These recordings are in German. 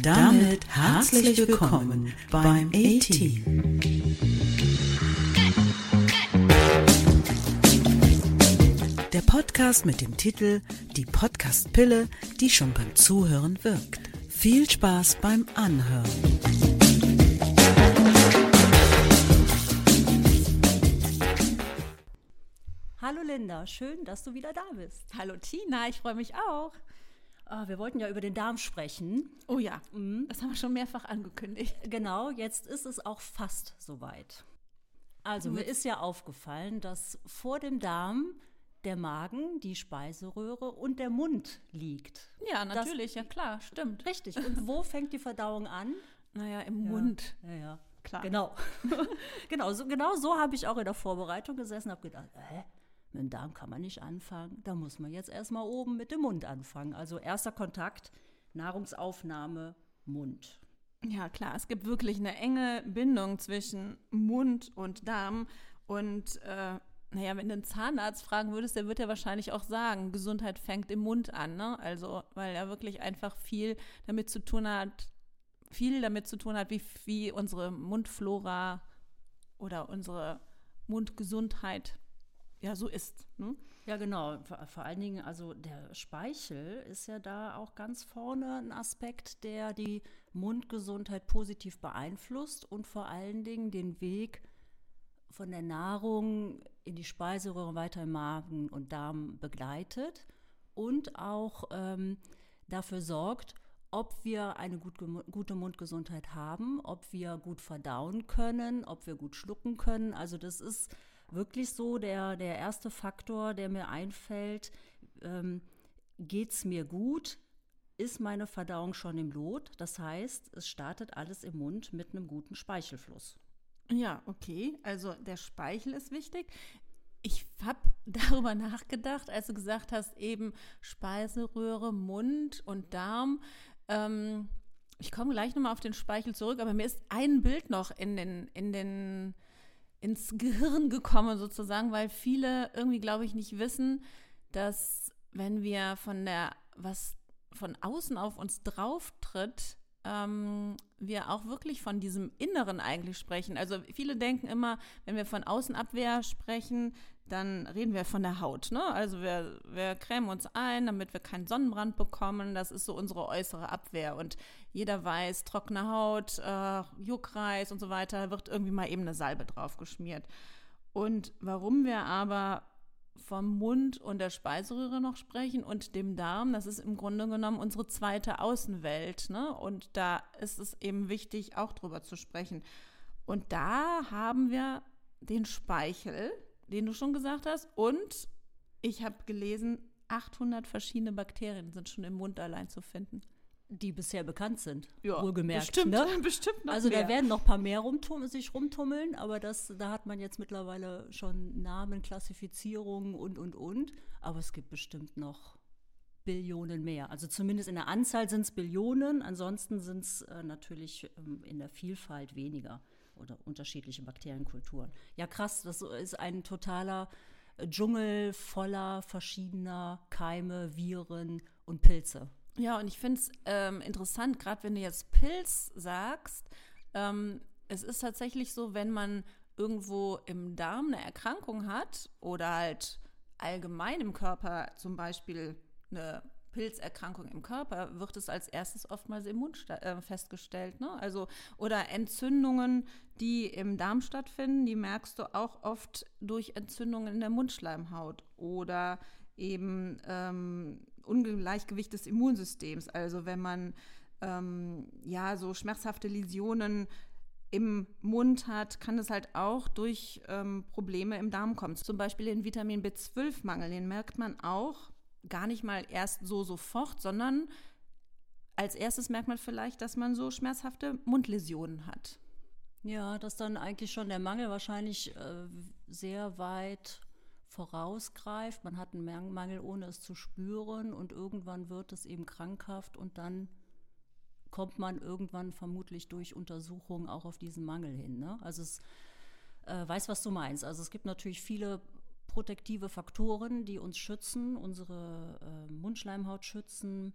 Und damit herzlich willkommen beim A-Team. Der Podcast mit dem Titel Die Podcast-Pille, die schon beim Zuhören wirkt. Viel Spaß beim Anhören. Hallo Linda, schön, dass du wieder da bist. Hallo Tina, ich freue mich auch. Ah, wir wollten ja über den Darm sprechen. Oh ja, das haben wir schon mehrfach angekündigt. Genau, jetzt ist es auch fast soweit. Also mir ist ja aufgefallen, dass vor dem Darm der Magen, die Speiseröhre und der Mund liegt. Ja, Das- natürlich, ja klar, stimmt. Richtig. Und wo fängt die Verdauung an? Naja, im Mund. Ja, ja. Klar. Genau. genau, so, genau so habe ich auch in der Vorbereitung gesessen und habe gedacht, hä? Mit dem Darm kann man nicht anfangen. Da muss man jetzt erstmal oben mit dem Mund anfangen. Also erster Kontakt, Nahrungsaufnahme, Mund. Ja, klar, es gibt wirklich eine enge Bindung zwischen Mund und Darm. Und äh, naja, wenn du einen Zahnarzt fragen würdest, der wird ja wahrscheinlich auch sagen, Gesundheit fängt im Mund an. Ne? Also, weil er wirklich einfach viel damit zu tun hat, viel damit zu tun hat, wie, wie unsere Mundflora oder unsere Mundgesundheit ja so ist. Ne? Ja, genau. Vor, vor allen Dingen, also der Speichel ist ja da auch ganz vorne ein Aspekt, der die Mundgesundheit positiv beeinflusst und vor allen Dingen den Weg von der Nahrung in die Speiseröhre weiter im Magen und Darm begleitet und auch ähm, dafür sorgt, ob wir eine gut, gute Mundgesundheit haben, ob wir gut verdauen können, ob wir gut schlucken können. Also das ist wirklich so der, der erste Faktor, der mir einfällt. Ähm, es mir gut? Ist meine Verdauung schon im Lot? Das heißt, es startet alles im Mund mit einem guten Speichelfluss. Ja, okay. Also der Speichel ist wichtig. Ich habe darüber nachgedacht, als du gesagt hast, eben Speiseröhre, Mund und Darm. Ähm, ich komme gleich nochmal auf den Speichel zurück, aber mir ist ein Bild noch in den, in den, ins Gehirn gekommen, sozusagen, weil viele irgendwie, glaube ich, nicht wissen, dass wenn wir von der, was von außen auf uns drauf tritt, ähm, wir auch wirklich von diesem Inneren eigentlich sprechen. Also viele denken immer, wenn wir von Außenabwehr sprechen, dann reden wir von der Haut. Ne? Also wir, wir cremen uns ein, damit wir keinen Sonnenbrand bekommen. Das ist so unsere äußere Abwehr. Und jeder weiß, trockene Haut, äh, Juckreis und so weiter, wird irgendwie mal eben eine Salbe drauf geschmiert. Und warum wir aber vom Mund und der Speiseröhre noch sprechen und dem Darm, das ist im Grunde genommen unsere zweite Außenwelt. Ne? Und da ist es eben wichtig, auch drüber zu sprechen. Und da haben wir den Speichel, den du schon gesagt hast. Und ich habe gelesen, 800 verschiedene Bakterien sind schon im Mund allein zu finden. Die bisher bekannt sind, wohlgemerkt. bestimmt, Ne? bestimmt noch Also mehr. da werden noch ein paar mehr rumtum sich rumtummeln, aber das, da hat man jetzt mittlerweile schon Namen, Klassifizierungen und, und, und. Aber es gibt bestimmt noch Billionen mehr. Also zumindest in der Anzahl sind es Billionen, ansonsten sind es äh, natürlich ähm, in der Vielfalt weniger oder unterschiedliche Bakterienkulturen. Ja, krass, das ist ein totaler äh, Dschungel voller verschiedener Keime, Viren und Pilze. Ja, und ich finde es ähm, interessant, gerade wenn du jetzt Pilz sagst, ähm, es ist tatsächlich so, wenn man irgendwo im Darm eine Erkrankung hat oder halt allgemein im Körper zum Beispiel eine Pilzerkrankung im Körper, wird es als erstes oftmals im Mund äh, festgestellt. Ne? Also, oder Entzündungen, die im Darm stattfinden, die merkst du auch oft durch Entzündungen in der Mundschleimhaut oder eben ähm, Ungleichgewicht des Immunsystems. Also wenn man ähm, ja so schmerzhafte Läsionen im Mund hat, kann es halt auch durch ähm, Probleme im Darm kommen. Zum Beispiel den Vitamin B12-Mangel, den merkt man auch gar nicht mal erst so sofort, sondern als erstes merkt man vielleicht, dass man so schmerzhafte Mundläsionen hat. Ja, dass dann eigentlich schon der Mangel wahrscheinlich äh, sehr weit vorausgreift. Man hat einen Mang- Mangel, ohne es zu spüren und irgendwann wird es eben krankhaft und dann kommt man irgendwann vermutlich durch Untersuchungen auch auf diesen Mangel hin. Ne? Also es äh, weiß, was du meinst. Also es gibt natürlich viele protektive Faktoren, die uns schützen, unsere äh, Mundschleimhaut schützen,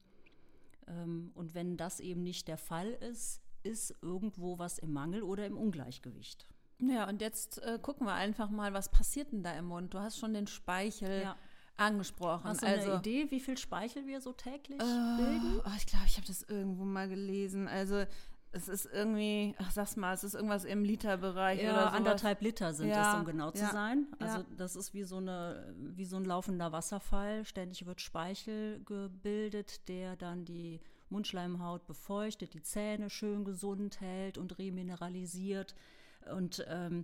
Ähm, und wenn das eben nicht der Fall ist, ist irgendwo was im Mangel oder im Ungleichgewicht. Ja, und jetzt äh, gucken wir einfach mal, was passiert denn da im Mund? Du hast schon den Speichel ja. angesprochen. Hast du also, eine Idee, wie viel Speichel wir so täglich äh, bilden? Oh, ich glaube, ich habe das irgendwo mal gelesen. Also es ist irgendwie, ach sag's mal, es ist irgendwas im Literbereich ja, oder sowas. anderthalb Liter sind ja, es, um genau zu ja, sein. Also ja. das ist wie so eine, wie so ein laufender Wasserfall. Ständig wird Speichel gebildet, der dann die Mundschleimhaut befeuchtet, die Zähne schön gesund hält und remineralisiert und ähm,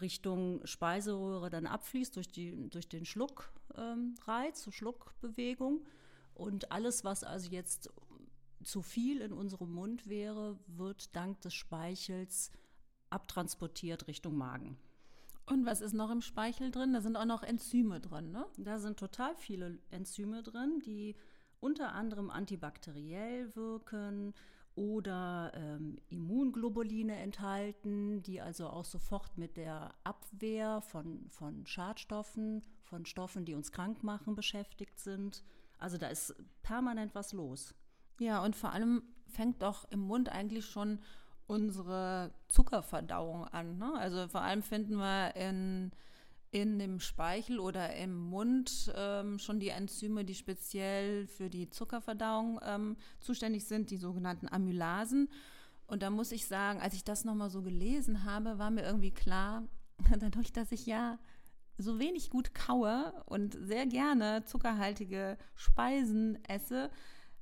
Richtung Speiseröhre dann abfließt durch, die, durch den Schluckreiz, ähm, Schluckbewegung. Und alles, was also jetzt zu viel in unserem Mund wäre, wird dank des Speichels abtransportiert Richtung Magen. Und was ist noch im Speichel drin? Da sind auch noch Enzyme drin, ne? Da sind total viele Enzyme drin, die unter anderem antibakteriell wirken oder ähm, Immunglobuline enthalten, die also auch sofort mit der Abwehr von, von Schadstoffen, von Stoffen, die uns krank machen, beschäftigt sind. Also da ist permanent was los. Ja, und vor allem fängt doch im Mund eigentlich schon unsere Zuckerverdauung an. Ne? Also vor allem finden wir in, in dem Speichel oder im Mund ähm, schon die Enzyme, die speziell für die Zuckerverdauung ähm, zuständig sind, die sogenannten Amylasen. Und da muss ich sagen, als ich das nochmal so gelesen habe, war mir irgendwie klar, dadurch, dass ich ja so wenig gut kaue und sehr gerne zuckerhaltige Speisen esse,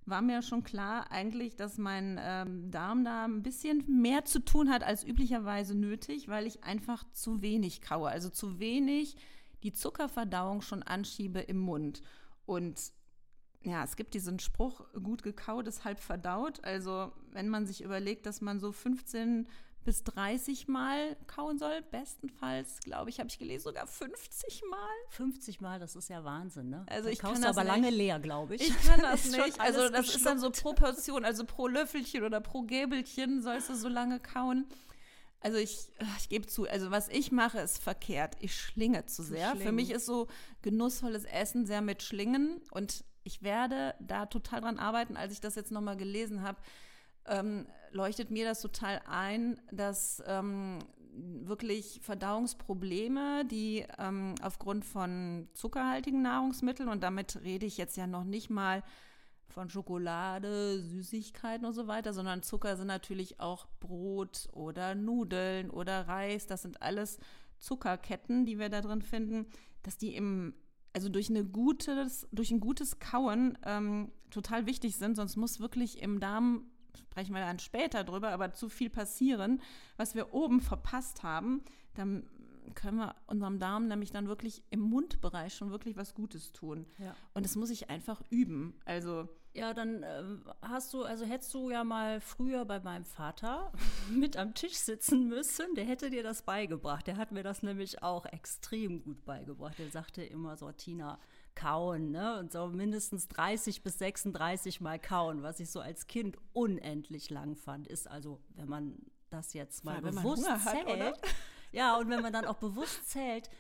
war mir schon klar eigentlich, dass mein ähm, Darm da ein bisschen mehr zu tun hat als üblicherweise nötig, weil ich einfach zu wenig kaue, also zu wenig die Zuckerverdauung schon anschiebe im Mund. Und ja, es gibt diesen Spruch, gut gekaut ist halb verdaut. Also wenn man sich überlegt, dass man so 15 bis 30 Mal kauen soll. Bestenfalls, glaube ich, habe ich gelesen, sogar 50 Mal. 50 Mal, das ist ja Wahnsinn, ne? Also ich kann das aber nicht. lange leer, glaube ich. Ich kann das nicht. Also das ist dann so geschluckt. pro Portion, also pro Löffelchen oder pro Gäbelchen sollst du so lange kauen. Also ich, ich gebe zu, also was ich mache, ist verkehrt. Ich schlinge zu sehr. Für mich ist so genussvolles Essen sehr mit Schlingen und ich werde da total dran arbeiten, als ich das jetzt nochmal gelesen habe ähm, leuchtet mir das total ein, dass ähm, wirklich Verdauungsprobleme, die ähm, aufgrund von zuckerhaltigen Nahrungsmitteln, und damit rede ich jetzt ja noch nicht mal von Schokolade, Süßigkeiten und so weiter, sondern Zucker sind natürlich auch Brot oder Nudeln oder Reis. Das sind alles Zuckerketten, die wir da drin finden, dass die im also durch, eine gutes, durch ein gutes Kauen ähm, total wichtig sind, sonst muss wirklich im Darm sprechen wir dann später drüber, aber zu viel passieren, was wir oben verpasst haben, dann können wir unserem Darm nämlich dann wirklich im Mundbereich schon wirklich was Gutes tun. Ja. Und das muss ich einfach üben. Also Ja, dann ähm, hast du, also hättest du ja mal früher bei meinem Vater mit am Tisch sitzen müssen. Der hätte dir das beigebracht. Der hat mir das nämlich auch extrem gut beigebracht. Der sagte immer so, Tina, kauen, ne? Und so mindestens 30 bis 36 Mal kauen, was ich so als Kind unendlich lang fand, ist also, wenn man das jetzt mal man bewusst hat, zählt. oder? Ja, und wenn man dann auch bewusst zählt,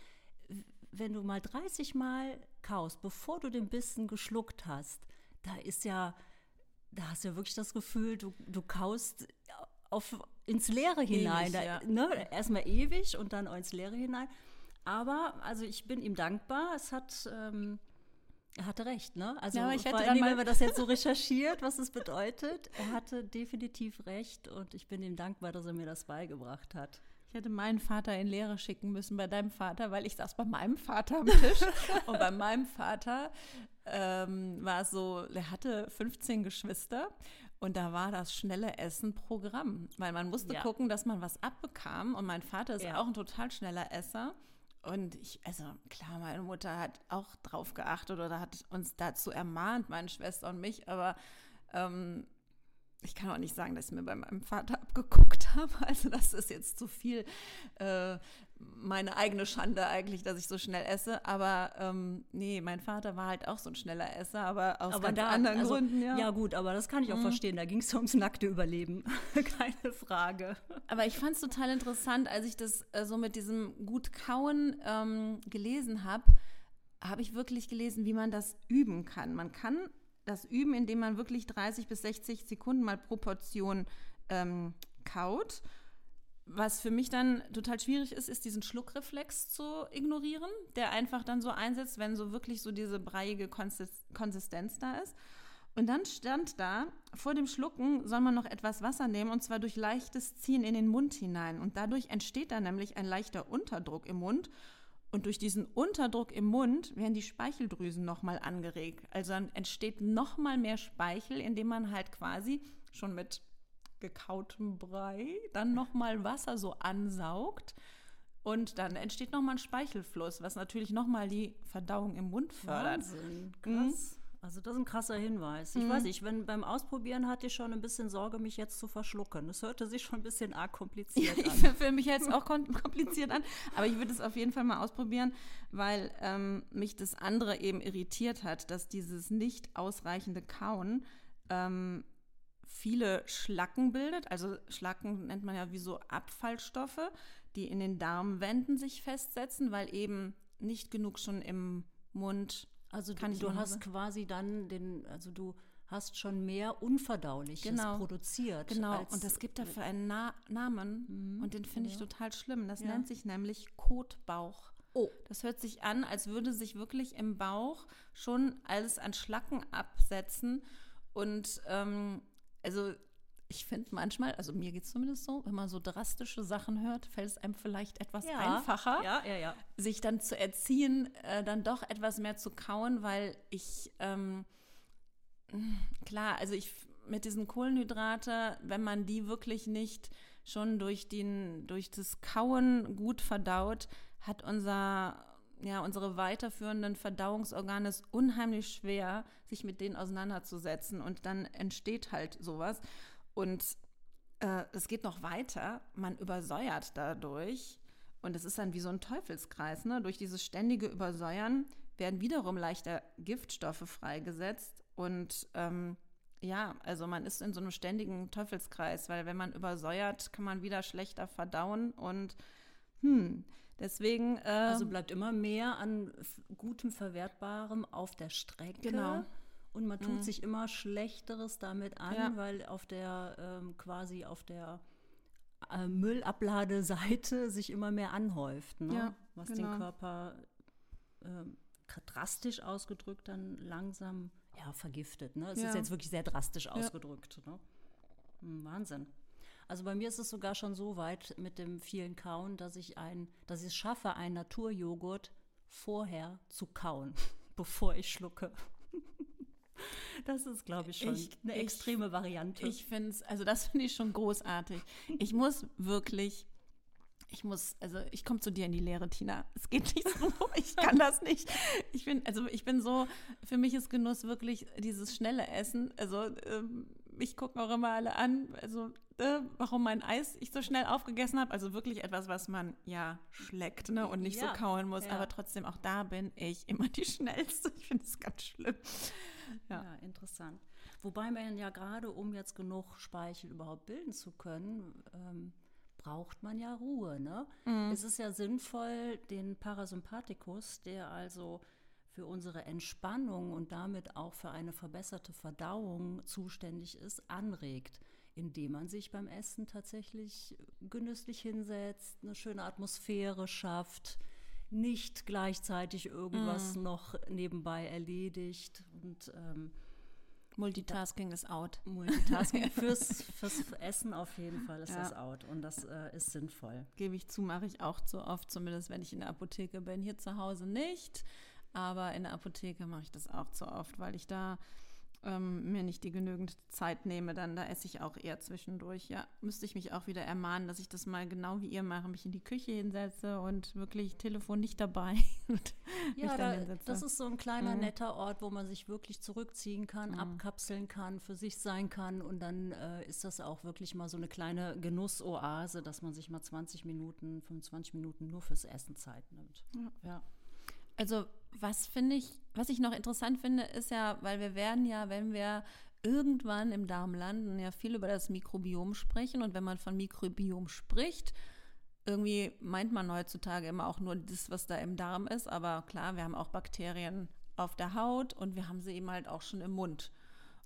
wenn du mal 30 Mal kaust, bevor du den Bissen geschluckt hast, da ist ja, da hast du ja wirklich das Gefühl, du, du kaust auf, ins Leere hinein. da, ja. ne? Erstmal ewig und dann ins Leere hinein. Aber, also ich bin ihm dankbar. Es hat, ähm, er hatte recht, ne? Also Ja, aber ich hätte vor mal- wenn man das jetzt so recherchiert, was es bedeutet, er hatte definitiv recht und ich bin ihm dankbar, dass er mir das beigebracht hat. Ich hätte meinen Vater in Lehre schicken müssen bei deinem Vater, weil ich saß bei meinem Vater am Tisch. und bei meinem Vater ähm, war es so, der hatte 15 Geschwister und da war das schnelle Essen Programm. Weil man musste Ja. gucken, dass man was abbekam. Und mein Vater ist Ja. auch ein total schneller Esser. Und ich, also klar, meine Mutter hat auch drauf geachtet oder hat uns dazu ermahnt, meine Schwester und mich, aber ähm, ich kann auch nicht sagen, dass ich mir bei meinem Vater abgeguckt habe. Also das ist jetzt zu viel äh, meine eigene Schande eigentlich, dass ich so schnell esse. Aber ähm, nee, mein Vater war halt auch so ein schneller Esser, aber aus ganz anderen also, Gründen, ja. Ja, gut, aber das kann ich auch Mhm. verstehen. Da ging es ums nackte Überleben. Keine Frage. Aber ich fand es total interessant, als ich das äh, so mit diesem gut kauen ähm, gelesen habe, habe ich wirklich gelesen, wie man das üben kann. Man kann das üben, indem man wirklich 30 bis 60 Sekunden mal pro Portion ähm, kaut. Was für mich dann total schwierig ist, ist diesen Schluckreflex zu ignorieren, der einfach dann so einsetzt, wenn so wirklich so diese breiige Konsistenz da ist. Und dann stand da, vor dem Schlucken soll man noch etwas Wasser nehmen und zwar durch leichtes Ziehen in den Mund hinein. Und dadurch entsteht dann nämlich ein leichter Unterdruck im Mund. Und durch diesen Unterdruck im Mund werden die Speicheldrüsen nochmal angeregt. Also dann entsteht nochmal mehr Speichel, indem man halt quasi schon mit gekautem Brei dann nochmal Wasser so ansaugt. Und dann entsteht nochmal ein Speichelfluss, was natürlich nochmal die Verdauung im Mund fördert. Wahnsinn, krass. Mhm. Also das ist ein krasser Hinweis. Ich mhm. weiß nicht, wenn beim Ausprobieren hatte ich schon ein bisschen Sorge, mich jetzt zu verschlucken. Das hörte sich schon ein bisschen arg kompliziert ja, an. Für mich jetzt auch kompliziert an, aber ich würde es auf jeden Fall mal ausprobieren, weil ähm, mich das andere eben irritiert hat, dass dieses nicht ausreichende Kauen ähm, viele Schlacken bildet. Also Schlacken nennt man ja wie so Abfallstoffe, die in den Darmwänden sich festsetzen, weil eben nicht genug schon im Mund also du, du hast quasi dann den, also du hast schon mehr Unverdauliches genau. produziert. Genau, und das gibt dafür einen Na Namen mhm. und den finde ja. ich total schlimm. Das ja. nennt sich nämlich Kotbauch. Oh. Das hört sich an, als würde sich wirklich im Bauch schon alles an Schlacken absetzen. Und ähm, also ich finde manchmal, also mir geht es zumindest so, wenn man so drastische Sachen hört, fällt es einem vielleicht etwas ja, einfacher, ja, ja, sich dann zu erziehen, äh, dann doch etwas mehr zu kauen, weil ich, ähm, klar, also ich mit diesen Kohlenhydrate, wenn man die wirklich nicht schon durch, den, durch das Kauen gut verdaut, hat unser ja, unsere weiterführenden Verdauungsorgane es unheimlich schwer, sich mit denen auseinanderzusetzen. Und dann entsteht halt sowas. Und äh, es geht noch weiter. Man übersäuert dadurch. Und es ist dann wie so ein Teufelskreis. Ne? Durch dieses ständige Übersäuern werden wiederum leichter Giftstoffe freigesetzt. Und ähm, ja, also man ist in so einem ständigen Teufelskreis, weil wenn man übersäuert, kann man wieder schlechter verdauen. Und hm, deswegen. Äh, also bleibt immer mehr an gutem Verwertbarem auf der Strecke. Genau und man tut mhm. sich immer Schlechteres damit an, ja. weil auf der ähm, quasi auf der äh, Müllabladeseite sich immer mehr anhäuft, ne? ja, was genau. den Körper äh, drastisch ausgedrückt dann langsam ja, vergiftet. Ne? Es ja. ist jetzt wirklich sehr drastisch ausgedrückt. Ne? Hm, Wahnsinn. Also bei mir ist es sogar schon so weit mit dem vielen Kauen, dass ich ein, dass ich es schaffe, einen Naturjoghurt vorher zu kauen, bevor ich schlucke. Das ist, glaube ich, schon ich, eine ich, extreme Variante. Ich finde es, also das finde ich schon großartig. Ich muss wirklich, ich muss, also ich komme zu dir in die Lehre, Tina. Es geht nicht so, ich kann das nicht. Ich bin, also ich bin so, für mich ist Genuss wirklich dieses schnelle Essen. Also ähm, mich gucken auch immer alle an, also äh, warum mein Eis ich so schnell aufgegessen habe. Also wirklich etwas, was man ja schleckt ne, und nicht ja, so kauen muss. Ja. Aber trotzdem, auch da bin ich immer die Schnellste. Ich finde es ganz schlimm. Ja. ja, interessant. Wobei man ja gerade, um jetzt genug Speichel überhaupt bilden zu können, ähm, braucht man ja Ruhe. Ne? Mhm. Es ist ja sinnvoll, den Parasympathikus, der also für unsere Entspannung und damit auch für eine verbesserte Verdauung zuständig ist, anregt, indem man sich beim Essen tatsächlich genüsslich hinsetzt, eine schöne Atmosphäre schafft, nicht gleichzeitig irgendwas mm. noch nebenbei erledigt und ähm, Multitasking ist out. Multitasking fürs, fürs Essen auf jeden Fall ist ja. das out und das äh, ist sinnvoll. Gebe ich zu, mache ich auch zu oft, zumindest wenn ich in der Apotheke bin. Hier zu Hause nicht, aber in der Apotheke mache ich das auch zu oft, weil ich da ähm, mir nicht die genügend Zeit nehme, dann da esse ich auch eher zwischendurch. Ja, müsste ich mich auch wieder ermahnen, dass ich das mal genau wie ihr mache, mich in die Küche hinsetze und wirklich Telefon nicht dabei. ja, da, das ist so ein kleiner mhm. netter Ort, wo man sich wirklich zurückziehen kann, mhm. abkapseln kann, für sich sein kann und dann äh, ist das auch wirklich mal so eine kleine Genussoase, dass man sich mal 20 Minuten, 25 Minuten nur fürs Essen Zeit nimmt. ja. ja. Also was finde ich, was ich noch interessant finde, ist ja, weil wir werden ja, wenn wir irgendwann im Darm landen, ja viel über das Mikrobiom sprechen. Und wenn man von Mikrobiom spricht, irgendwie meint man heutzutage immer auch nur das, was da im Darm ist. Aber klar, wir haben auch Bakterien auf der Haut und wir haben sie eben halt auch schon im Mund.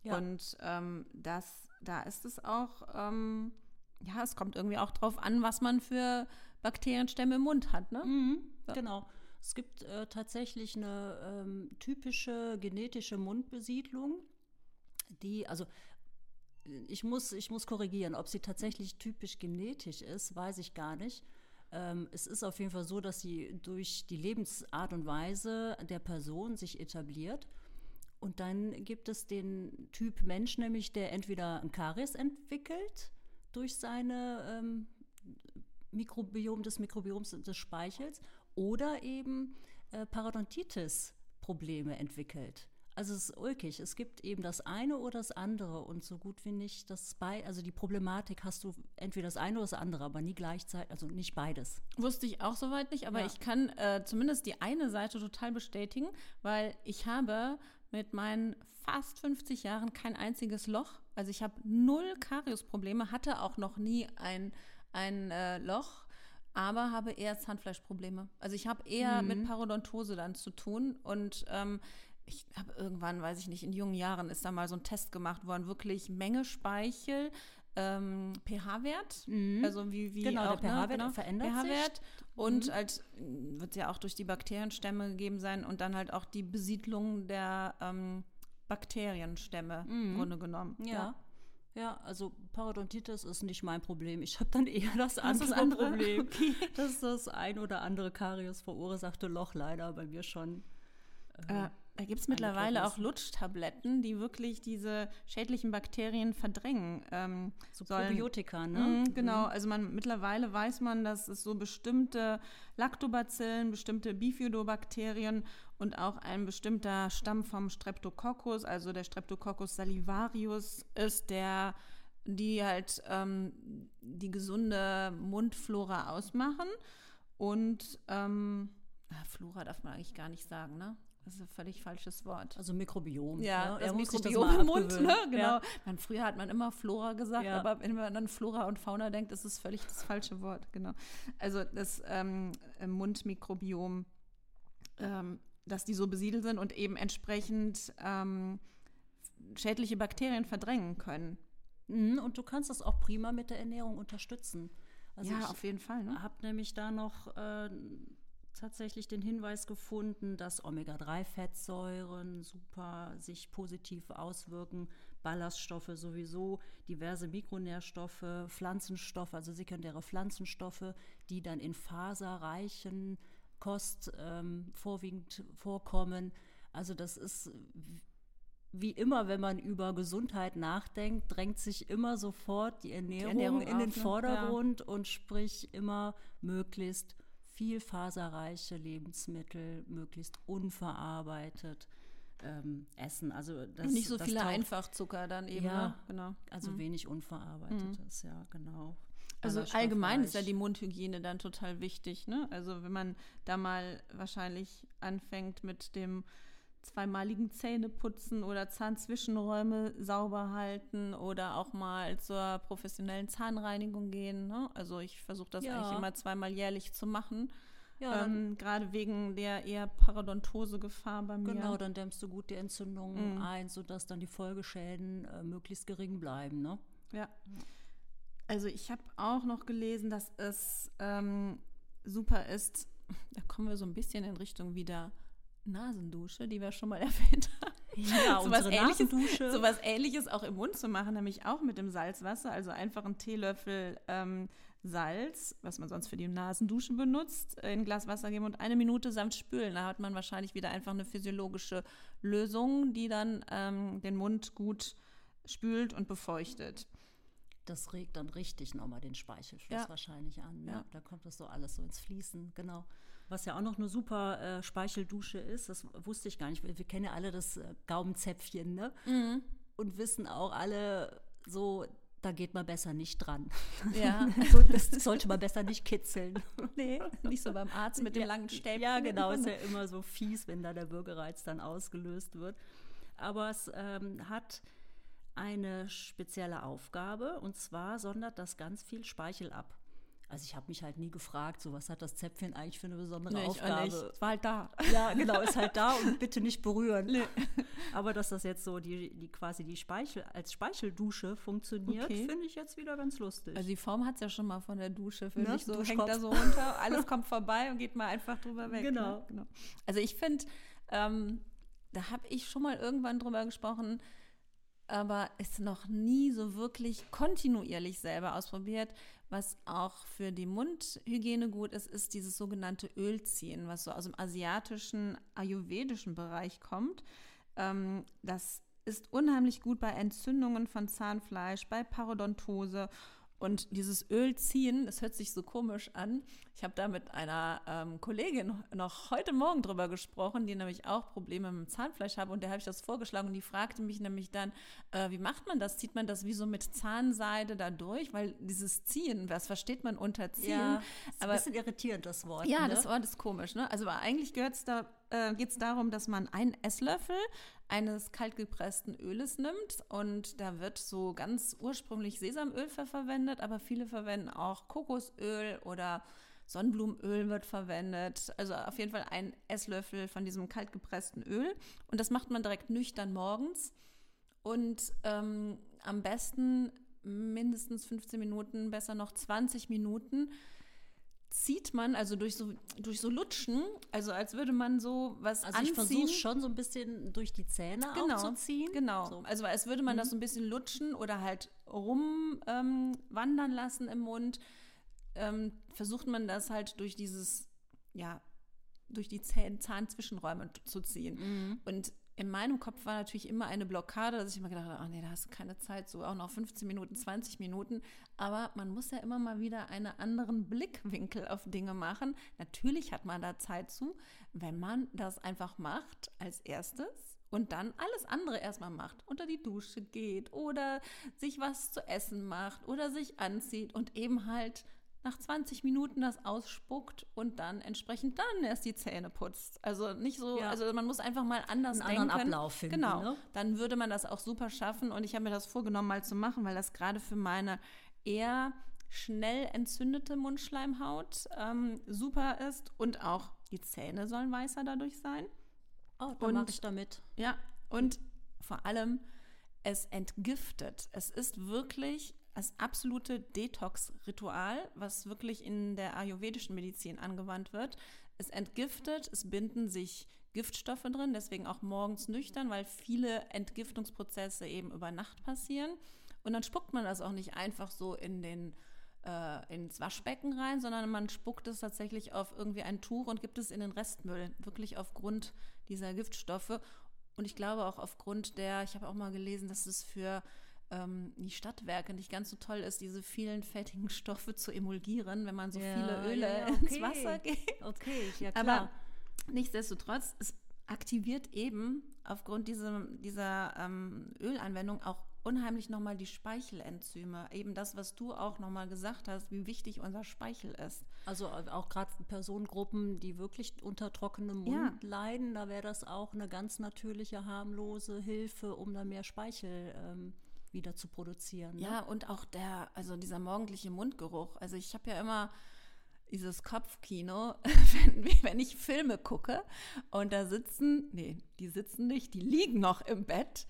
Ja. Und ähm, das, da ist es auch, ähm, ja, es kommt irgendwie auch drauf an, was man für Bakterienstämme im Mund hat, ne? Mhm. Genau. Es gibt äh, tatsächlich eine ähm, typische genetische Mundbesiedlung, die, also ich muss, ich muss korrigieren, ob sie tatsächlich typisch genetisch ist, weiß ich gar nicht. Ähm, es ist auf jeden Fall so, dass sie durch die Lebensart und Weise der Person sich etabliert. Und dann gibt es den Typ Mensch, nämlich der entweder ein Karies entwickelt durch seine ähm, Mikrobiom des Mikrobioms des Speichels oder eben äh, Parodontitis-Probleme entwickelt. Also es ist ulkig. Es gibt eben das eine oder das andere und so gut wie nicht das bei, also die Problematik hast du entweder das eine oder das andere, aber nie gleichzeitig, also nicht beides. Wusste ich auch soweit nicht, aber ja. ich kann äh, zumindest die eine Seite total bestätigen, weil ich habe mit meinen fast 50 Jahren kein einziges Loch. Also ich habe null Kariusprobleme, hatte auch noch nie ein, ein äh, Loch aber habe eher Zahnfleischprobleme. Also ich habe eher mhm. mit Parodontose dann zu tun und ähm, ich habe irgendwann, weiß ich nicht, in jungen Jahren ist da mal so ein Test gemacht worden, wirklich Menge Speichel, ähm, pH-Wert, mhm. also wie, wie genau, auch, der pH-Wert ne, genau, verändert pH-Wert sich. und mhm. halt wird es ja auch durch die Bakterienstämme gegeben sein und dann halt auch die Besiedlung der ähm, Bakterienstämme mhm. im Grunde genommen. Ja. ja. Ja, also Parodontitis ist nicht mein Problem. Ich habe dann eher das andere, das andere? Problem. Okay. Das ist das ein oder andere Karies verursachte Loch leider bei mir schon. Äh, äh da gibt es mittlerweile auch Lutschtabletten, die wirklich diese schädlichen Bakterien verdrängen. Ähm, so sollen. Probiotika, ne? Mm, genau, also man mittlerweile weiß man, dass es so bestimmte Lactobacillen, bestimmte Bifidobakterien und auch ein bestimmter Stamm vom Streptococcus, also der Streptococcus salivarius, ist der die halt ähm, die gesunde Mundflora ausmachen. Und ähm, Flora darf man eigentlich gar nicht sagen, ne? Das ist ein völlig falsches Wort. Also Mikrobiom. Ja, ne? das Mikrobiom im Mund, ne? Genau. Ja. Man, früher hat man immer Flora gesagt, ja. aber wenn man an Flora und Fauna denkt, ist es völlig das falsche Wort, genau. Also das ähm, Mundmikrobiom, ähm, dass die so besiedelt sind und eben entsprechend ähm, schädliche Bakterien verdrängen können. Mhm, und du kannst das auch prima mit der Ernährung unterstützen. Also ja, auf jeden Fall. Ne? habe nämlich da noch äh, tatsächlich den Hinweis gefunden, dass Omega-3-Fettsäuren super sich positiv auswirken, Ballaststoffe sowieso, diverse Mikronährstoffe, Pflanzenstoffe, also sekundäre Pflanzenstoffe, die dann in faserreichen Kost ähm, vorwiegend vorkommen. Also das ist wie immer, wenn man über Gesundheit nachdenkt, drängt sich immer sofort die Ernährung, die Ernährung in den Vordergrund ja. und sprich immer möglichst vielfaserreiche Lebensmittel, möglichst unverarbeitet ähm, essen. Also das, nicht so viele Einfachzucker dann eben. Ja, ne? genau. Also mhm. wenig unverarbeitetes, mhm. ja, genau. Also allgemein ist ja die Mundhygiene dann total wichtig. Ne? Also wenn man da mal wahrscheinlich anfängt mit dem zweimaligen Zähneputzen oder Zahnzwischenräume sauber halten oder auch mal zur professionellen Zahnreinigung gehen. Ne? Also ich versuche das ja. eigentlich immer zweimal jährlich zu machen. Ja, ähm, Gerade wegen der eher Parodontose-Gefahr bei mir. Genau, dann dämmst du gut die Entzündungen mhm. ein, sodass dann die Folgeschäden äh, möglichst gering bleiben. Ne? Ja. Also ich habe auch noch gelesen, dass es ähm, super ist, da kommen wir so ein bisschen in Richtung wieder Nasendusche, die wir schon mal erwähnt haben. Ja, so was ähnliches, so was ähnliches auch im Mund zu machen, nämlich auch mit dem Salzwasser, also einfach einen Teelöffel ähm, Salz, was man sonst für die Nasendusche benutzt, in ein Glas Wasser geben und eine Minute sanft spülen. Da hat man wahrscheinlich wieder einfach eine physiologische Lösung, die dann ähm, den Mund gut spült und befeuchtet. Das regt dann richtig nochmal den Speichelfluss ja. wahrscheinlich an. Ne? Ja. Da kommt das so alles so ins Fließen, genau. Was ja auch noch eine super äh, Speicheldusche ist, das wusste ich gar nicht. Wir, wir kennen ja alle das äh, Gaumenzäpfchen, ne? Mhm. Und wissen auch alle so, da geht man besser nicht dran. Ja. das sollte man besser nicht kitzeln. Nee, nicht so beim Arzt mit dem langen Stäbchen. Ja, genau, ist ja immer so fies, wenn da der Bürgerreiz dann ausgelöst wird. Aber es ähm, hat eine spezielle Aufgabe und zwar sondert das ganz viel Speichel ab. Also ich habe mich halt nie gefragt, so was hat das Zäpfchen eigentlich für eine besondere Nee, ich Aufgabe. nicht. Es war halt da. Ja, genau, ist halt da und bitte nicht berühren. Aber dass das jetzt so die, die quasi die Speichel als Speicheldusche funktioniert, Okay. finde ich jetzt wieder ganz lustig. Also die Form hat es ja schon mal von der Dusche, finde Ne? ich. So Duschkopf. hängt da so runter, alles kommt vorbei und geht mal einfach drüber weg. Genau. Ne? genau. Also ich finde, ähm, da habe ich schon mal irgendwann drüber gesprochen, aber es noch nie so wirklich kontinuierlich selber ausprobiert. Was auch für die Mundhygiene gut ist, ist dieses sogenannte Ölziehen, was so aus dem asiatischen, ayurvedischen Bereich kommt. Ähm, das ist unheimlich gut bei Entzündungen von Zahnfleisch, bei Parodontose. Und dieses Ölziehen, das hört sich so komisch an. Ich habe da mit einer ähm, Kollegin noch heute Morgen drüber gesprochen, die nämlich auch Probleme mit dem Zahnfleisch hat. Und der habe ich das vorgeschlagen und die fragte mich nämlich dann, äh, wie macht man das? Zieht man das wie so mit Zahnseide da durch? Weil dieses Ziehen, was versteht man unter Ziehen? ja, ist aber- ein bisschen irritierend, das Wort. Ja, ne? das Wort ist komisch. Ne? Also eigentlich geht's da, äh, geht's darum, dass man einen Esslöffel eines kaltgepressten Öles nimmt und da wird so ganz ursprünglich Sesamöl ver verwendet, aber viele verwenden auch Kokosöl oder Sonnenblumenöl wird verwendet. Also auf jeden Fall ein Esslöffel von diesem kaltgepressten Öl und das macht man direkt nüchtern morgens und ähm, am besten mindestens 15 Minuten, besser noch 20 Minuten zieht man, also durch so, durch so Lutschen, also als würde man so was Also ich anziehen. versuche schon so ein bisschen durch die Zähne Genau, auch zu ziehen. Genau. So. Mhm. Also als würde man das so ein bisschen lutschen oder halt rumwandern ähm, wandern lassen im Mund. Ähm, versucht man das halt durch dieses, ja, durch die Zähn Zahnzwischenräume zu ziehen. Mhm. Und in meinem Kopf war natürlich immer eine Blockade, dass ich immer gedacht habe, ach nee, da hast du keine Zeit, so auch noch 15 Minuten, 20 Minuten. Aber man muss ja immer mal wieder einen anderen Blickwinkel auf Dinge machen. Natürlich hat man da Zeit zu, wenn man das einfach macht als erstes und dann alles andere erstmal macht. Unter die Dusche geht oder sich was zu essen macht oder sich anzieht und eben halt nach 20 Minuten das ausspuckt und dann entsprechend dann erst die Zähne putzt. Also nicht so, Ja. also man muss einfach mal anders Einen anderen denken. Ablauf finden, Genau. ne? Dann würde man das auch super schaffen und ich habe mir das vorgenommen mal zu machen, weil das gerade für meine eher schnell entzündete Mundschleimhaut ähm, super ist und auch die Zähne sollen weißer dadurch sein. Oh, da Und- mache ich damit. Ja, und vor allem, es entgiftet. Es ist wirklich das absolute Detox-Ritual, was wirklich in der ayurvedischen Medizin angewandt wird. Es entgiftet, es binden sich Giftstoffe drin, deswegen auch morgens nüchtern, weil viele Entgiftungsprozesse eben über Nacht passieren. Und dann spuckt man das auch nicht einfach so in den äh, ins Waschbecken rein, sondern man spuckt es tatsächlich auf irgendwie ein Tuch und gibt es in den Restmüll, wirklich aufgrund dieser Giftstoffe. Und ich glaube auch aufgrund der, ich habe auch mal gelesen, dass es für ähm, die Stadtwerke nicht ganz so toll ist, diese vielen fettigen Stoffe zu emulgieren, wenn man so Ja, viele Öle ja, ja, ins okay. Wasser gibt. Okay, ja klar. Aber nichtsdestotrotz, es aktiviert eben aufgrund dieser, dieser ähm, Ölanwendung auch unheimlich nochmal die Speichelenzyme. Eben das, was du auch nochmal gesagt hast, wie wichtig unser Speichel ist. Also auch gerade Personengruppen, die wirklich unter trockenem Mund Ja. leiden, da wäre das auch eine ganz natürliche, harmlose Hilfe, um da mehr Speichel ähm, wieder zu produzieren. ne? Ja, und auch der, also dieser morgendliche Mundgeruch. Also ich habe ja immer dieses Kopfkino, wenn, wenn ich Filme gucke und da sitzen, nee, die sitzen nicht, die liegen noch im Bett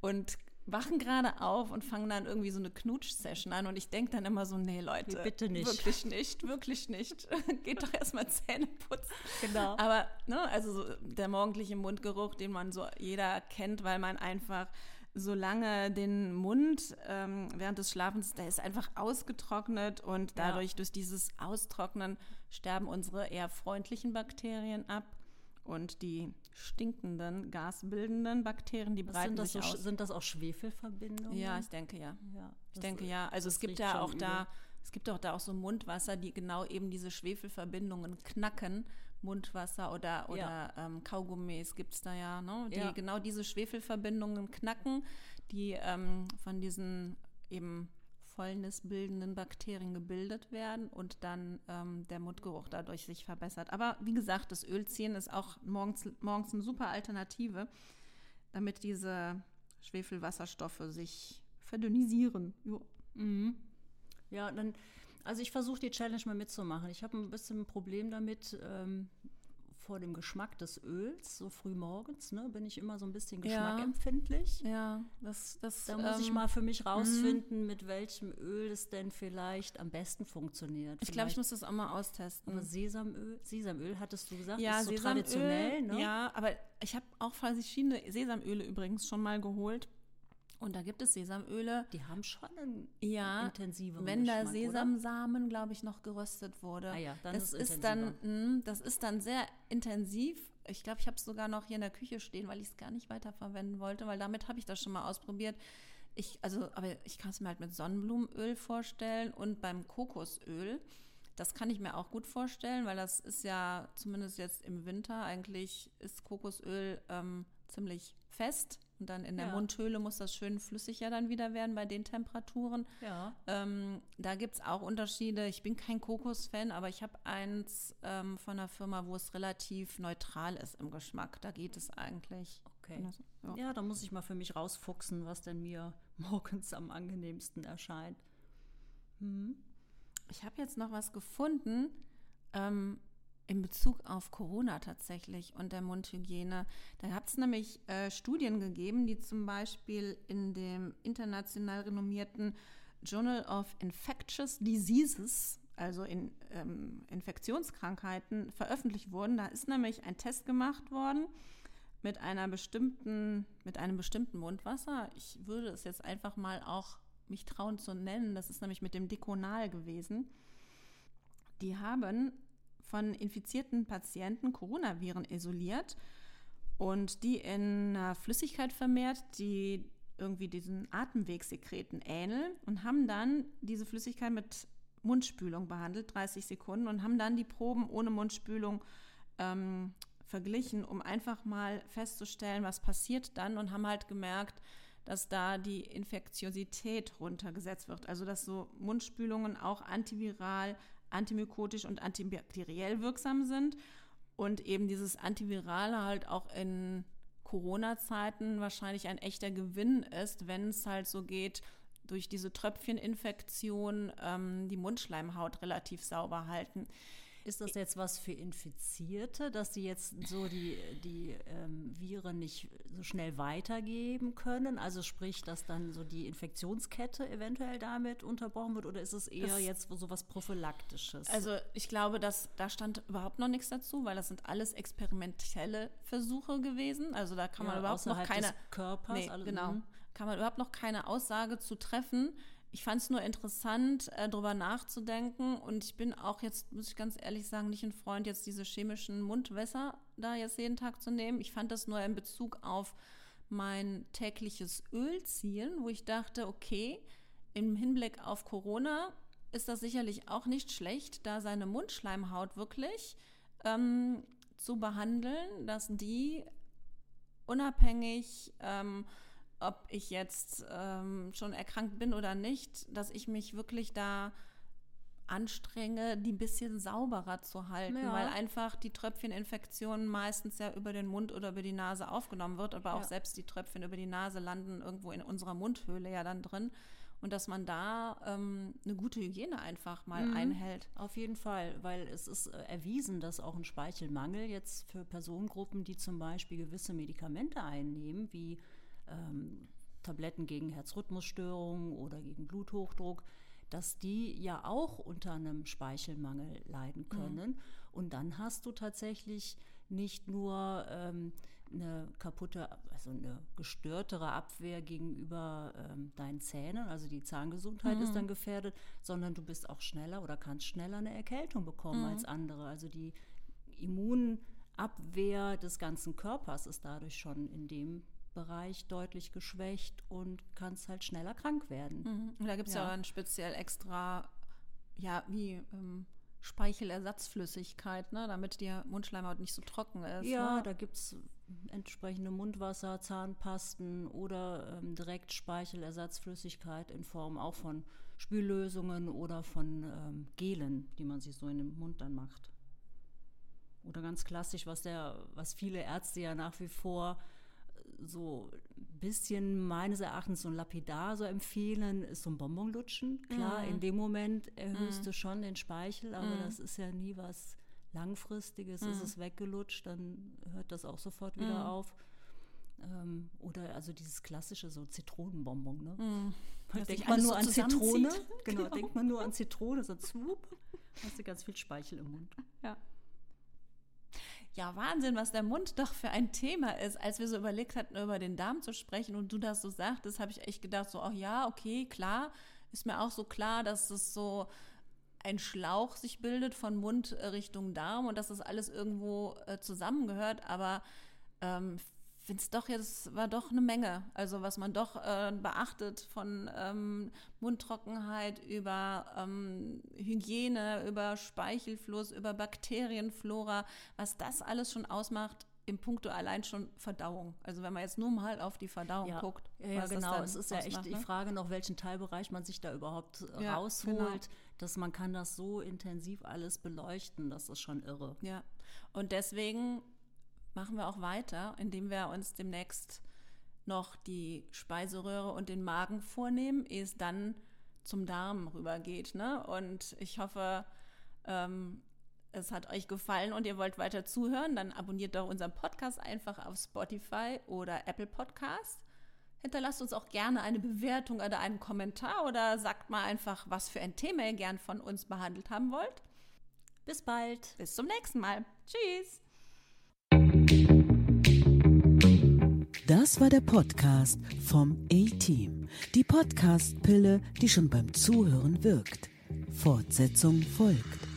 und wachen gerade auf und fangen dann irgendwie so eine Knutsch-Session an und ich denke dann immer so, nee Leute, bitte nicht. wirklich nicht, wirklich nicht. Geht doch erstmal Zähne putzen. Genau. Aber, ne, also so der morgendliche Mundgeruch, den man so jeder kennt, weil man einfach so lange den Mund ähm, während des Schlafens, der ist einfach ausgetrocknet und Ja. dadurch durch dieses Austrocknen sterben unsere eher freundlichen Bakterien ab und die stinkenden, gasbildenden Bakterien, die Was breiten sind, das so, sich sch- aus. sind das auch Schwefelverbindungen? Ja, ich denke ja. ja Ich denke ja. Also es gibt ja auch da, übel. es gibt auch da auch so Mundwasser, die genau eben diese Schwefelverbindungen knacken. Mundwasser oder, oder ähm, Kaugummis gibt es da ja, ne? die Ja. genau diese Schwefelverbindungen knacken, die ähm, von diesen eben fäulnisbildenden Bakterien gebildet werden und dann ähm, der Mundgeruch dadurch sich verbessert. Aber wie gesagt, das Ölziehen ist auch morgens, morgens eine super Alternative, damit diese Schwefelwasserstoffe sich verdünnisieren. Jo. Mhm. Ja, dann, Also ich versuche die Challenge mal mitzumachen. Ich habe ein bisschen ein Problem damit, ähm, vor dem Geschmack des Öls, so früh morgens, ne, bin ich immer so ein bisschen geschmackempfindlich. Ja, ja das, das, da muss ähm, ich mal für mich rausfinden, mit welchem Öl es denn vielleicht am besten funktioniert. Ich glaube, ich muss das auch mal austesten. Aber Sesamöl, Sesamöl hattest du gesagt, ja, ist so Sesamöl, traditionell, ne? Ja, aber ich habe auch verschiedene Sesamöle übrigens schon mal geholt. Und da gibt es Sesamöle. Die haben schon einen ja, intensiveren wenn da Sesamsamen, glaube ich, noch geröstet wurde. Ah ja, dann das ist, ist dann, mh, das ist dann sehr intensiv. Ich glaube, ich habe es sogar noch hier in der Küche stehen, weil ich es gar nicht weiterverwenden wollte, weil damit habe ich das schon mal ausprobiert. Ich, also, aber ich kann es mir halt mit Sonnenblumenöl vorstellen und beim Kokosöl. Das kann ich mir auch gut vorstellen, weil das ist ja zumindest jetzt im Winter eigentlich ist Kokosöl ähm, ziemlich fest und dann in der ja. Mundhöhle muss das schön flüssig ja dann wieder werden bei den Temperaturen. Ja. Ähm, da gibt es auch Unterschiede. Ich bin kein Kokos-Fan, aber ich habe eins ähm, von einer Firma, wo es relativ neutral ist im Geschmack. Da geht es eigentlich. Okay. Ja. ja, da muss ich mal für mich rausfuchsen, was denn mir morgens am angenehmsten erscheint. Hm. Ich habe jetzt noch was gefunden. Ähm, in Bezug auf Corona tatsächlich und der Mundhygiene. Da hat es nämlich äh, Studien gegeben, die zum Beispiel in dem international renommierten Journal of Infectious Diseases, also in ähm, Infektionskrankheiten, veröffentlicht wurden. Da ist nämlich ein Test gemacht worden mit einer bestimmten, mit einem bestimmten Mundwasser. Ich würde es jetzt einfach mal auch mich trauen zu nennen. Das ist nämlich mit dem Dekonal gewesen. Die haben von infizierten Patienten Coronaviren isoliert und die in einer Flüssigkeit vermehrt, die irgendwie diesen Atemwegssekreten ähneln und haben dann diese Flüssigkeit mit Mundspülung behandelt, 30 Sekunden, und haben dann die Proben ohne Mundspülung ähm, verglichen, um einfach mal festzustellen, was passiert dann und haben halt gemerkt, dass da die Infektiosität runtergesetzt wird. Also dass so Mundspülungen auch antiviral antimykotisch und antibakteriell wirksam sind und eben dieses Antivirale halt auch in Corona-Zeiten wahrscheinlich ein echter Gewinn ist, wenn es halt so geht, durch diese Tröpfcheninfektion ähm, die Mundschleimhaut relativ sauber halten. Ist das jetzt was für Infizierte, dass sie jetzt so die, die ähm, Viren nicht so schnell weitergeben können? Also sprich, dass dann so die Infektionskette eventuell damit unterbrochen wird oder ist es eher es, jetzt so was Prophylaktisches? Also ich glaube, dass da stand überhaupt noch nichts dazu, weil das sind alles experimentelle Versuche gewesen. Also da kann man ja, überhaupt noch keine Körpers, nee, genau, mhm. kann man überhaupt noch keine Aussage zu treffen ich fand es nur interessant, äh, darüber nachzudenken. Und ich bin auch jetzt, muss ich ganz ehrlich sagen, nicht ein Freund, jetzt diese chemischen Mundwässer da jetzt jeden Tag zu nehmen. Ich fand das nur in Bezug auf mein tägliches Ölziehen, wo ich dachte, okay, im Hinblick auf Corona ist das sicherlich auch nicht schlecht, da seine Mundschleimhaut wirklich ähm, zu behandeln, dass die unabhängig ähm, ob ich jetzt ähm, schon erkrankt bin oder nicht, dass ich mich wirklich da anstrenge, die ein bisschen sauberer zu halten, ja. weil einfach die Tröpfcheninfektion meistens ja über den Mund oder über die Nase aufgenommen wird, aber auch selbst die Tröpfchen über die Nase landen irgendwo in unserer Mundhöhle ja dann drin. Und dass man da ähm, eine gute Hygiene einfach mal mhm. einhält. Auf jeden Fall, weil es ist äh, erwiesen, dass auch ein Speichelmangel jetzt für Personengruppen, die zum Beispiel gewisse Medikamente einnehmen, wie ähm, Tabletten gegen Herzrhythmusstörungen oder gegen Bluthochdruck, dass die ja auch unter einem Speichelmangel leiden können. Mhm. Und dann hast du tatsächlich nicht nur ähm, eine kaputte, also eine gestörtere Abwehr gegenüber ähm, deinen Zähnen, also die Zahngesundheit mhm. ist dann gefährdet, sondern du bist auch schneller oder kannst schneller eine Erkältung bekommen mhm. als andere. Also die Immunabwehr des ganzen Körpers ist dadurch schon in dem Bereich deutlich geschwächt und kannst halt schneller krank werden. Mhm. Und da gibt es ja. ja dann speziell extra, ja, wie ähm, Speichelersatzflüssigkeit, ne, damit die Mundschleimhaut nicht so trocken ist. Ja, ne? da gibt es entsprechende Mundwasser, Zahnpasten oder ähm, direkt Speichelersatzflüssigkeit in Form auch von Spüllösungen oder von ähm, Gelen, die man sich so in den Mund dann macht. Oder ganz klassisch, was der, was viele Ärzte ja nach wie vor so ein bisschen meines Erachtens so ein Lapidar so empfehlen, ist so ein Bonbonlutschen. Klar, Mhm. in dem Moment erhöhst du schon den Speichel, aber Mhm. das ist ja nie was Langfristiges. Ist Mhm. es weggelutscht, dann hört das auch sofort wieder Mhm. auf. Ähm, oder also dieses klassische so Zitronenbonbon, ne? Mhm. Sich denkt man alles nur so an Zitrone. Genau, Genau. denkt man nur an Zitrone, so zwup, hast du ganz viel Speichel im Mund. Ja, Wahnsinn, was der Mund doch für ein Thema ist. Als wir so überlegt hatten, über den Darm zu sprechen und du das so sagtest, habe ich echt gedacht, so, ach ja, okay, klar. Ist mir auch so klar, dass es so ein Schlauch sich bildet von Mund äh, Richtung Darm und dass das alles irgendwo äh, zusammengehört. Aber ähm, finde es doch jetzt war doch eine Menge. Also was man doch äh, beachtet von ähm, Mundtrockenheit über ähm, Hygiene, über Speichelfluss, über Bakterienflora, was das alles schon ausmacht im Punkto allein schon Verdauung. Also wenn man jetzt nur mal auf die Verdauung Ja, guckt. Ja, genau. Es ist ja echt die ne? Frage noch, welchen Teilbereich man sich da überhaupt äh, Ja, rausholt, genau. dass man kann das so intensiv alles beleuchten, das ist schon irre. Ja, und deswegen machen wir auch weiter, indem wir uns demnächst noch die Speiseröhre und den Magen vornehmen, ehe es dann zum Darm rübergeht. Ne? Und ich hoffe, ähm, es hat euch gefallen und ihr wollt weiter zuhören, dann abonniert doch unseren Podcast einfach auf Spotify oder Apple Podcast. Hinterlasst uns auch gerne eine Bewertung oder einen Kommentar oder sagt mal einfach, was für ein Thema ihr gern von uns behandelt haben wollt. Bis bald. Bis zum nächsten Mal. Tschüss. Das war der Podcast vom A-Team. Die Podcast-Pille, die schon beim Zuhören wirkt. Fortsetzung folgt.